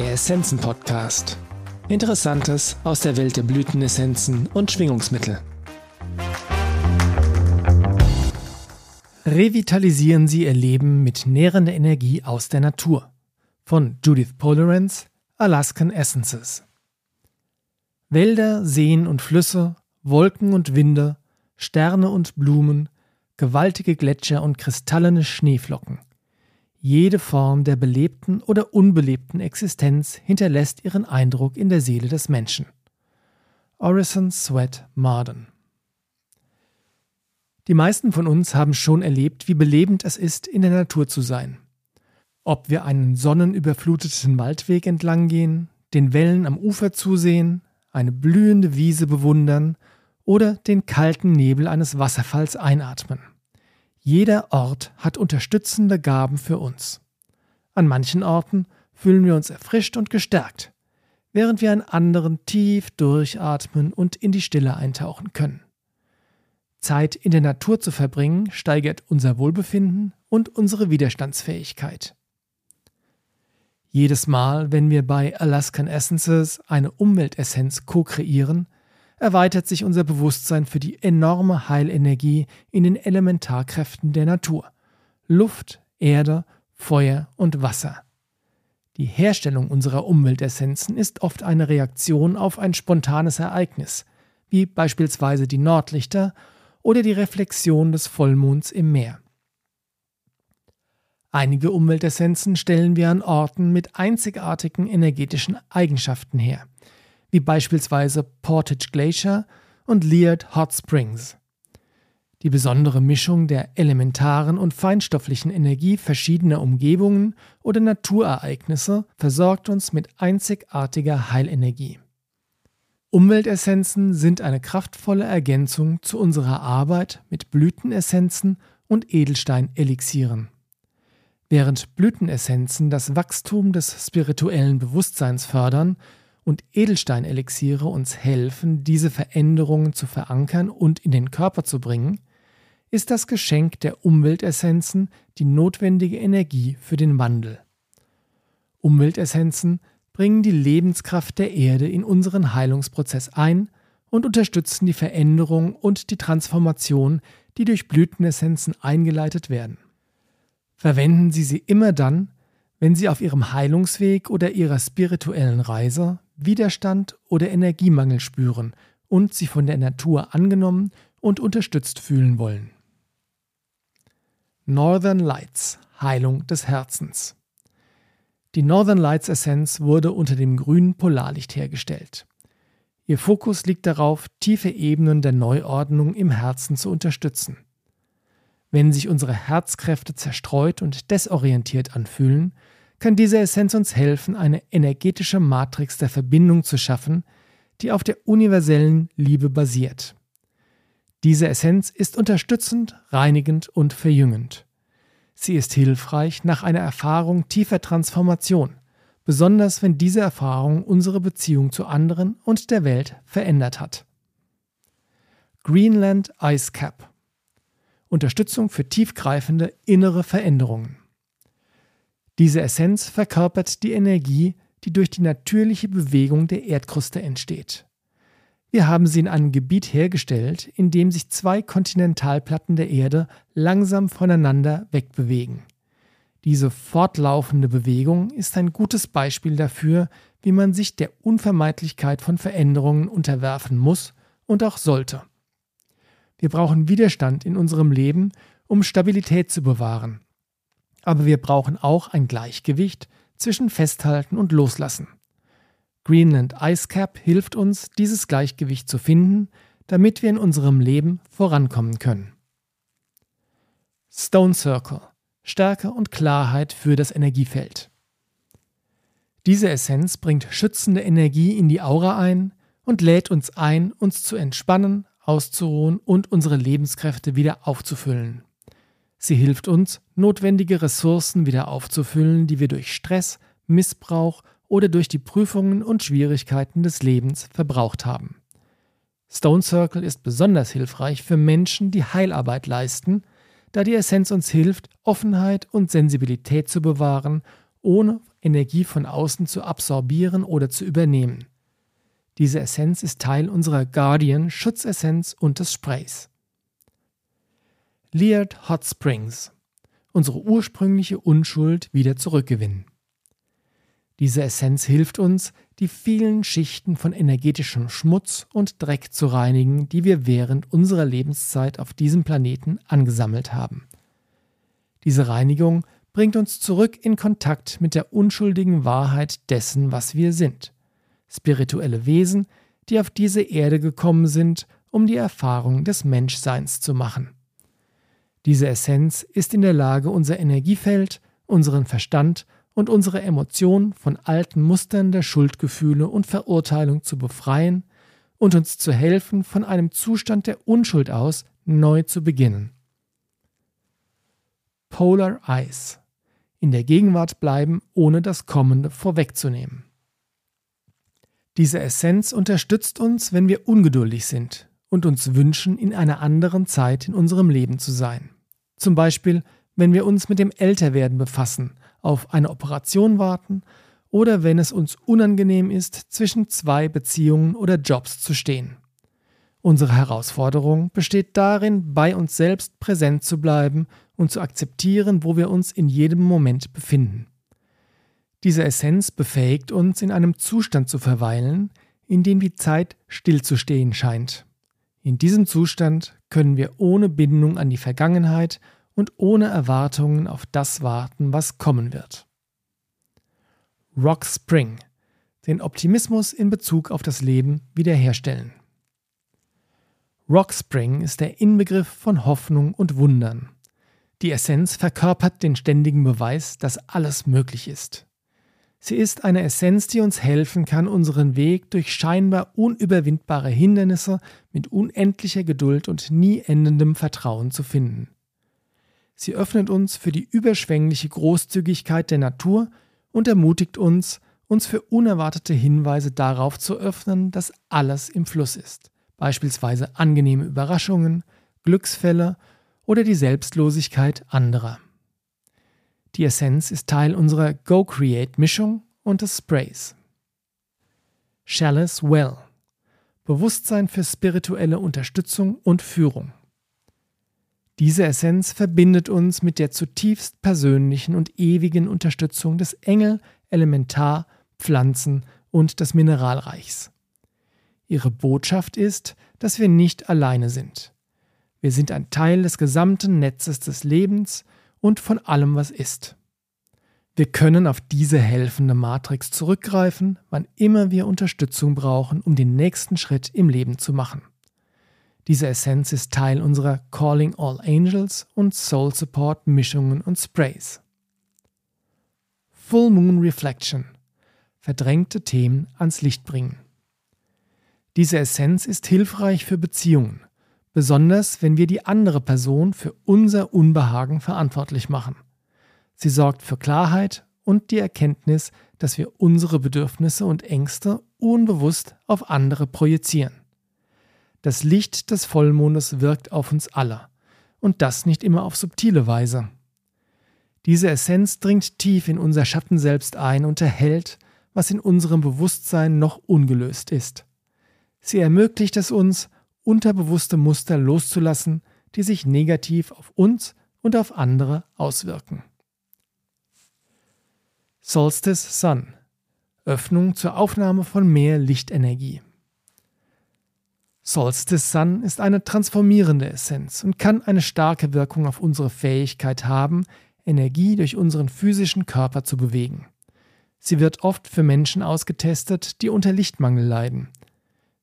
Der Essenzen Podcast. Interessantes aus der Welt der Blütenessenzen und Schwingungsmittel. Revitalisieren Sie Ihr Leben mit nährender Energie aus der Natur. Von Judith Polarance, Alaskan Essences. Wälder, Seen und Flüsse, Wolken und Winde, Sterne und Blumen, gewaltige Gletscher und kristallene Schneeflocken. Jede Form der belebten oder unbelebten Existenz hinterlässt ihren Eindruck in der Seele des Menschen. Orison Sweat Marden Die meisten von uns haben schon erlebt, wie belebend es ist, in der Natur zu sein. Ob wir einen sonnenüberfluteten Waldweg entlang gehen, den Wellen am Ufer zusehen, eine blühende Wiese bewundern oder den kalten Nebel eines Wasserfalls einatmen. Jeder Ort hat unterstützende Gaben für uns. An manchen Orten fühlen wir uns erfrischt und gestärkt, während wir an anderen tief durchatmen und in die Stille eintauchen können. Zeit in der Natur zu verbringen steigert unser Wohlbefinden und unsere Widerstandsfähigkeit. Jedes Mal, wenn wir bei Alaskan Essences eine Umweltessenz co-kreieren, erweitert sich unser Bewusstsein für die enorme Heilenergie in den Elementarkräften der Natur Luft, Erde, Feuer und Wasser. Die Herstellung unserer Umweltessenzen ist oft eine Reaktion auf ein spontanes Ereignis, wie beispielsweise die Nordlichter oder die Reflexion des Vollmonds im Meer. Einige Umweltessenzen stellen wir an Orten mit einzigartigen energetischen Eigenschaften her – wie beispielsweise Portage Glacier und Liard Hot Springs. Die besondere Mischung der elementaren und feinstofflichen Energie verschiedener Umgebungen oder Naturereignisse versorgt uns mit einzigartiger Heilenergie. Umweltessenzen sind eine kraftvolle Ergänzung zu unserer Arbeit mit Blütenessenzen und Edelsteinelixieren. Während Blütenessenzen das Wachstum des spirituellen Bewusstseins fördern, und Edelsteinelixiere uns helfen, diese Veränderungen zu verankern und in den Körper zu bringen, ist das Geschenk der Umweltessenzen die notwendige Energie für den Wandel. Umweltessenzen bringen die Lebenskraft der Erde in unseren Heilungsprozess ein und unterstützen die Veränderung und die Transformation, die durch Blütenessenzen eingeleitet werden. Verwenden Sie sie immer dann, wenn Sie auf Ihrem Heilungsweg oder Ihrer spirituellen Reise Widerstand oder Energiemangel spüren und sich von der Natur angenommen und unterstützt fühlen wollen. Northern Lights Heilung des Herzens. Die Northern Lights Essenz wurde unter dem grünen Polarlicht hergestellt. Ihr Fokus liegt darauf, tiefe Ebenen der Neuordnung im Herzen zu unterstützen. Wenn sich unsere Herzkräfte zerstreut und desorientiert anfühlen, kann diese Essenz uns helfen, eine energetische Matrix der Verbindung zu schaffen, die auf der universellen Liebe basiert. Diese Essenz ist unterstützend, reinigend und verjüngend. Sie ist hilfreich nach einer Erfahrung tiefer Transformation, besonders wenn diese Erfahrung unsere Beziehung zu anderen und der Welt verändert hat. Greenland Ice Cap Unterstützung für tiefgreifende innere Veränderungen. Diese Essenz verkörpert die Energie, die durch die natürliche Bewegung der Erdkruste entsteht. Wir haben sie in einem Gebiet hergestellt, in dem sich zwei Kontinentalplatten der Erde langsam voneinander wegbewegen. Diese fortlaufende Bewegung ist ein gutes Beispiel dafür, wie man sich der Unvermeidlichkeit von Veränderungen unterwerfen muss und auch sollte. Wir brauchen Widerstand in unserem Leben, um Stabilität zu bewahren, aber wir brauchen auch ein Gleichgewicht zwischen Festhalten und Loslassen. Greenland Ice Cap hilft uns, dieses Gleichgewicht zu finden, damit wir in unserem Leben vorankommen können. Stone Circle Stärke und Klarheit für das Energiefeld. Diese Essenz bringt schützende Energie in die Aura ein und lädt uns ein, uns zu entspannen, auszuruhen und unsere Lebenskräfte wieder aufzufüllen. Sie hilft uns, notwendige Ressourcen wieder aufzufüllen, die wir durch Stress, Missbrauch oder durch die Prüfungen und Schwierigkeiten des Lebens verbraucht haben. Stone Circle ist besonders hilfreich für Menschen, die Heilarbeit leisten, da die Essenz uns hilft, Offenheit und Sensibilität zu bewahren, ohne Energie von außen zu absorbieren oder zu übernehmen. Diese Essenz ist Teil unserer Guardian Schutzessenz und des Sprays. Leard Hot Springs. Unsere ursprüngliche Unschuld wieder zurückgewinnen. Diese Essenz hilft uns, die vielen Schichten von energetischem Schmutz und Dreck zu reinigen, die wir während unserer Lebenszeit auf diesem Planeten angesammelt haben. Diese Reinigung bringt uns zurück in Kontakt mit der unschuldigen Wahrheit dessen, was wir sind. Spirituelle Wesen, die auf diese Erde gekommen sind, um die Erfahrung des Menschseins zu machen. Diese Essenz ist in der Lage, unser Energiefeld, unseren Verstand und unsere Emotionen von alten Mustern der Schuldgefühle und Verurteilung zu befreien und uns zu helfen, von einem Zustand der Unschuld aus neu zu beginnen. Polar Ice. In der Gegenwart bleiben, ohne das Kommende vorwegzunehmen. Diese Essenz unterstützt uns, wenn wir ungeduldig sind und uns wünschen, in einer anderen Zeit in unserem Leben zu sein. Zum Beispiel, wenn wir uns mit dem Älterwerden befassen auf eine Operation warten oder wenn es uns unangenehm ist, zwischen zwei Beziehungen oder Jobs zu stehen. Unsere Herausforderung besteht darin, bei uns selbst präsent zu bleiben und zu akzeptieren, wo wir uns in jedem Moment befinden. Diese Essenz befähigt uns, in einem Zustand zu verweilen, in dem die Zeit stillzustehen scheint. In diesem Zustand können wir ohne Bindung an die Vergangenheit und ohne Erwartungen auf das warten, was kommen wird. Rock Spring. Den Optimismus in Bezug auf das Leben wiederherstellen. Rock Spring ist der Inbegriff von Hoffnung und Wundern. Die Essenz verkörpert den ständigen Beweis, dass alles möglich ist. Sie ist eine Essenz, die uns helfen kann, unseren Weg durch scheinbar unüberwindbare Hindernisse mit unendlicher Geduld und nie endendem Vertrauen zu finden. Sie öffnet uns für die überschwängliche Großzügigkeit der Natur und ermutigt uns, uns für unerwartete Hinweise darauf zu öffnen, dass alles im Fluss ist, beispielsweise angenehme Überraschungen, Glücksfälle oder die Selbstlosigkeit anderer. Die Essenz ist Teil unserer Go Create Mischung und des Sprays. Chalice Well Bewusstsein für spirituelle Unterstützung und Führung. Diese Essenz verbindet uns mit der zutiefst persönlichen und ewigen Unterstützung des Engel, Elementar, Pflanzen und des Mineralreichs. Ihre Botschaft ist, dass wir nicht alleine sind. Wir sind ein Teil des gesamten Netzes des Lebens und von allem, was ist. Wir können auf diese helfende Matrix zurückgreifen, wann immer wir Unterstützung brauchen, um den nächsten Schritt im Leben zu machen. Diese Essenz ist Teil unserer Calling All Angels und Soul Support Mischungen und Sprays. Full Moon Reflection. Verdrängte Themen ans Licht bringen. Diese Essenz ist hilfreich für Beziehungen, besonders wenn wir die andere Person für unser Unbehagen verantwortlich machen. Sie sorgt für Klarheit und die Erkenntnis, dass wir unsere Bedürfnisse und Ängste unbewusst auf andere projizieren. Das Licht des Vollmondes wirkt auf uns alle, und das nicht immer auf subtile Weise. Diese Essenz dringt tief in unser Schatten selbst ein und erhält, was in unserem Bewusstsein noch ungelöst ist. Sie ermöglicht es uns, unterbewusste Muster loszulassen, die sich negativ auf uns und auf andere auswirken. Solstice Sun Öffnung zur Aufnahme von mehr Lichtenergie. Solstice Sun ist eine transformierende Essenz und kann eine starke Wirkung auf unsere Fähigkeit haben, Energie durch unseren physischen Körper zu bewegen. Sie wird oft für Menschen ausgetestet, die unter Lichtmangel leiden.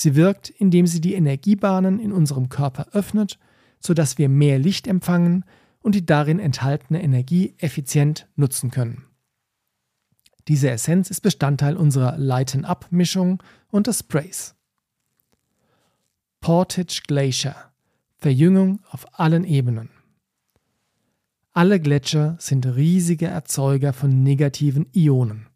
Sie wirkt, indem sie die Energiebahnen in unserem Körper öffnet, sodass wir mehr Licht empfangen und die darin enthaltene Energie effizient nutzen können. Diese Essenz ist Bestandteil unserer Lighten-Up-Mischung und des Sprays. Portage Glacier Verjüngung auf allen Ebenen. Alle Gletscher sind riesige Erzeuger von negativen Ionen.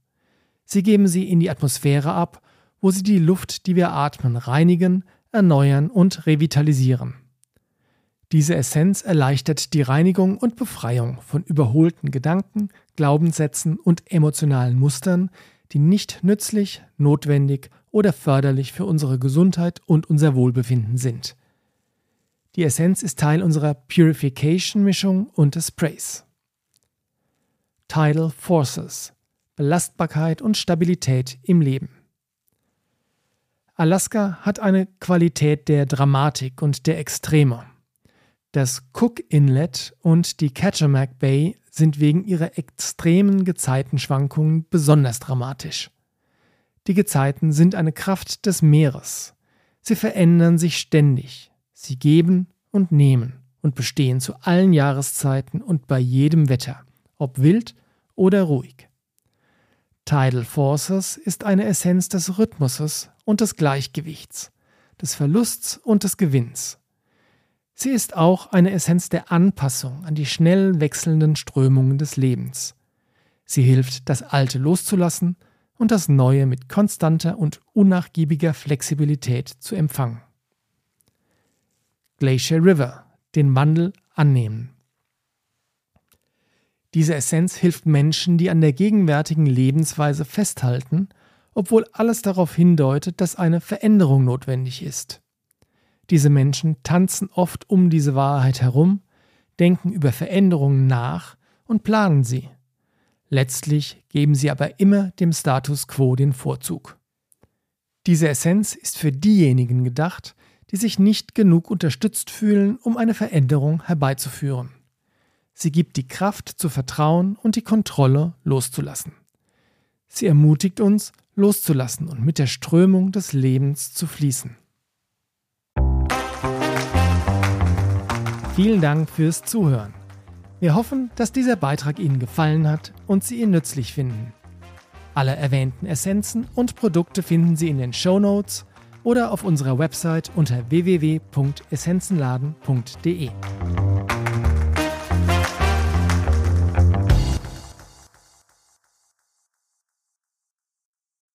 Sie geben sie in die Atmosphäre ab, wo sie die Luft, die wir atmen, reinigen, erneuern und revitalisieren. Diese Essenz erleichtert die Reinigung und Befreiung von überholten Gedanken, Glaubenssätzen und emotionalen Mustern, die nicht nützlich, notwendig oder förderlich für unsere Gesundheit und unser Wohlbefinden sind. Die Essenz ist Teil unserer Purification-Mischung und des Sprays. Tidal Forces Belastbarkeit und Stabilität im Leben. Alaska hat eine Qualität der Dramatik und der Extreme. Das Cook Inlet und die Kachemak Bay sind wegen ihrer extremen Gezeitenschwankungen besonders dramatisch. Die Gezeiten sind eine Kraft des Meeres. Sie verändern sich ständig. Sie geben und nehmen und bestehen zu allen Jahreszeiten und bei jedem Wetter, ob wild oder ruhig. Tidal Forces ist eine Essenz des Rhythmuses und des Gleichgewichts, des Verlusts und des Gewinns. Sie ist auch eine Essenz der Anpassung an die schnell wechselnden Strömungen des Lebens. Sie hilft, das Alte loszulassen und das Neue mit konstanter und unnachgiebiger Flexibilität zu empfangen. Glacier River, den Wandel annehmen. Diese Essenz hilft Menschen, die an der gegenwärtigen Lebensweise festhalten, obwohl alles darauf hindeutet, dass eine Veränderung notwendig ist. Diese Menschen tanzen oft um diese Wahrheit herum, denken über Veränderungen nach und planen sie. Letztlich geben sie aber immer dem Status quo den Vorzug. Diese Essenz ist für diejenigen gedacht, die sich nicht genug unterstützt fühlen, um eine Veränderung herbeizuführen. Sie gibt die Kraft zu vertrauen und die Kontrolle loszulassen. Sie ermutigt uns, loszulassen und mit der Strömung des Lebens zu fließen. Vielen Dank fürs Zuhören. Wir hoffen, dass dieser Beitrag Ihnen gefallen hat und Sie ihn nützlich finden. Alle erwähnten Essenzen und Produkte finden Sie in den Show Notes oder auf unserer Website unter www.essenzenladen.de.